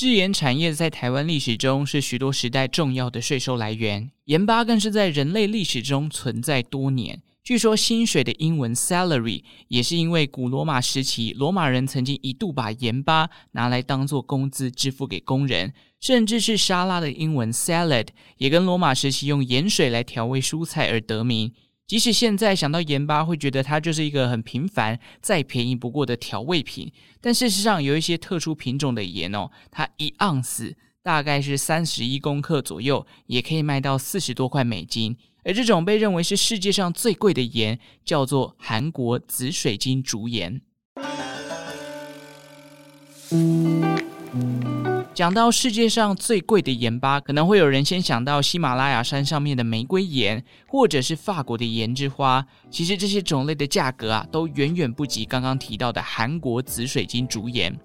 制盐产业在台湾历史中是许多时代重要的税收来源，盐巴更是在人类历史中存在多年。据说薪水的英文 salary 也是因为古罗马时期，罗马人曾经一度把盐巴拿来当做工资支付给工人，甚至是沙拉的英文 salad 也跟罗马时期用盐水来调味蔬菜而得名。即使现在想到盐巴，会觉得它就是一个很平凡、再便宜不过的调味品。但事实上，有一些特殊品种的盐哦，它一盎司大概是三十一公克左右，也可以卖到四十多块美金。而这种被认为是世界上最贵的盐，叫做韩国紫水晶竹盐。讲到世界上最贵的盐巴，可能会有人先想到喜马拉雅山上面的玫瑰盐，或者是法国的盐之花。其实这些种类的价格啊，都远远不及刚刚提到的韩国紫水晶竹盐。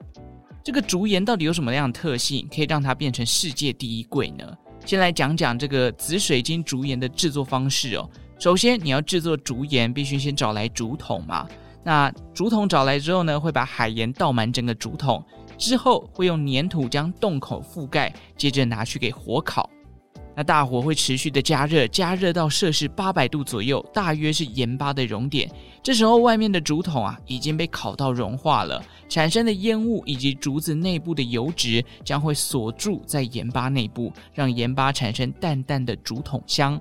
这个竹盐到底有什么样的特性，可以让它变成世界第一贵呢？先来讲讲这个紫水晶竹盐的制作方式哦。首先，你要制作竹盐，必须先找来竹筒嘛。那竹筒找来之后呢，会把海盐倒满整个竹筒。之后会用粘土将洞口覆盖，接着拿去给火烤。那大火会持续的加热，加热到摄氏八百度左右，大约是盐巴的熔点。这时候外面的竹筒啊已经被烤到融化了，产生的烟雾以及竹子内部的油脂将会锁住在盐巴内部，让盐巴产生淡淡的竹筒香。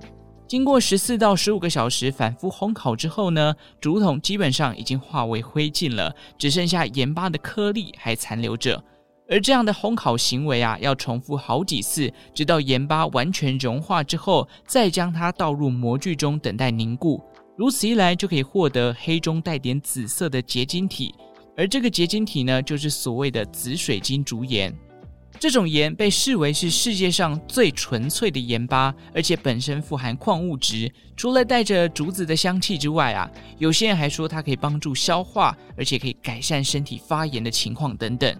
经过十四到十五个小时反复烘烤之后呢，竹筒基本上已经化为灰烬了，只剩下盐巴的颗粒还残留着。而这样的烘烤行为啊，要重复好几次，直到盐巴完全融化之后，再将它倒入模具中等待凝固。如此一来，就可以获得黑中带点紫色的结晶体，而这个结晶体呢，就是所谓的紫水晶竹盐。这种盐被视为是世界上最纯粹的盐巴，而且本身富含矿物质。除了带着竹子的香气之外啊，有些人还说它可以帮助消化，而且可以改善身体发炎的情况等等。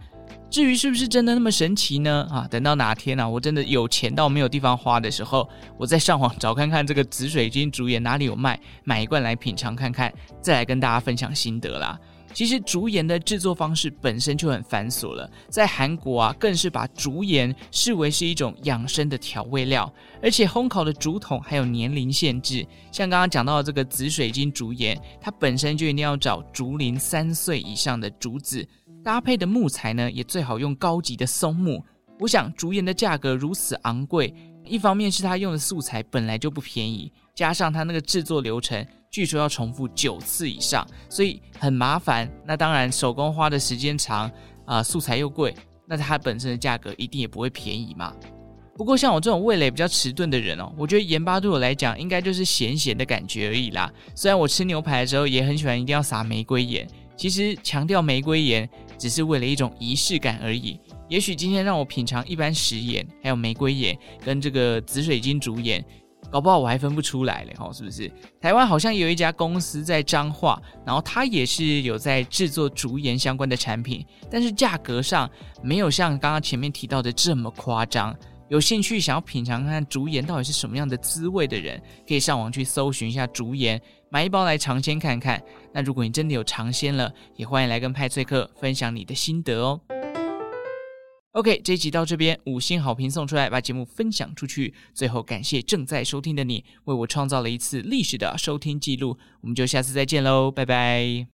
至于是不是真的那么神奇呢？啊，等到哪天啊，我真的有钱到没有地方花的时候，我再上网找看看这个紫水晶竹盐哪里有卖，买一罐来品尝看看，再来跟大家分享心得啦。其实竹盐的制作方式本身就很繁琐了，在韩国啊，更是把竹盐视为是一种养生的调味料，而且烘烤的竹筒还有年龄限制，像刚刚讲到的这个紫水晶竹盐，它本身就一定要找竹龄三岁以上的竹子，搭配的木材呢，也最好用高级的松木。我想竹盐的价格如此昂贵，一方面是它用的素材本来就不便宜，加上它那个制作流程。据说要重复九次以上，所以很麻烦。那当然，手工花的时间长啊、素材又贵，那它本身的价格一定也不会便宜嘛。不过像我这种味蕾比较迟钝的人哦，我觉得盐巴对我来讲应该就是咸咸的感觉而已啦。虽然我吃牛排的时候也很喜欢一定要撒玫瑰盐，其实强调玫瑰盐只是为了一种仪式感而已。也许今天让我品尝一般食盐，还有玫瑰盐跟这个紫水晶竹盐。搞不好我还分不出来嘞，吼，是不是？台湾好像有一家公司在彰化，然后它也是有在制作竹盐相关的产品，但是价格上没有像刚刚前面提到的这么夸张。有兴趣想要品尝看看竹盐到底是什么样的滋味的人，可以上网去搜寻一下竹盐，买一包来尝鲜看看。那如果你真的有尝鲜了，也欢迎来跟派翠克分享你的心得哦。OK，这一集到这边，五星好评送出来，把节目分享出去。最后感谢正在收听的你，为我创造了一次历史的收听记录。我们就下次再见喽，拜拜。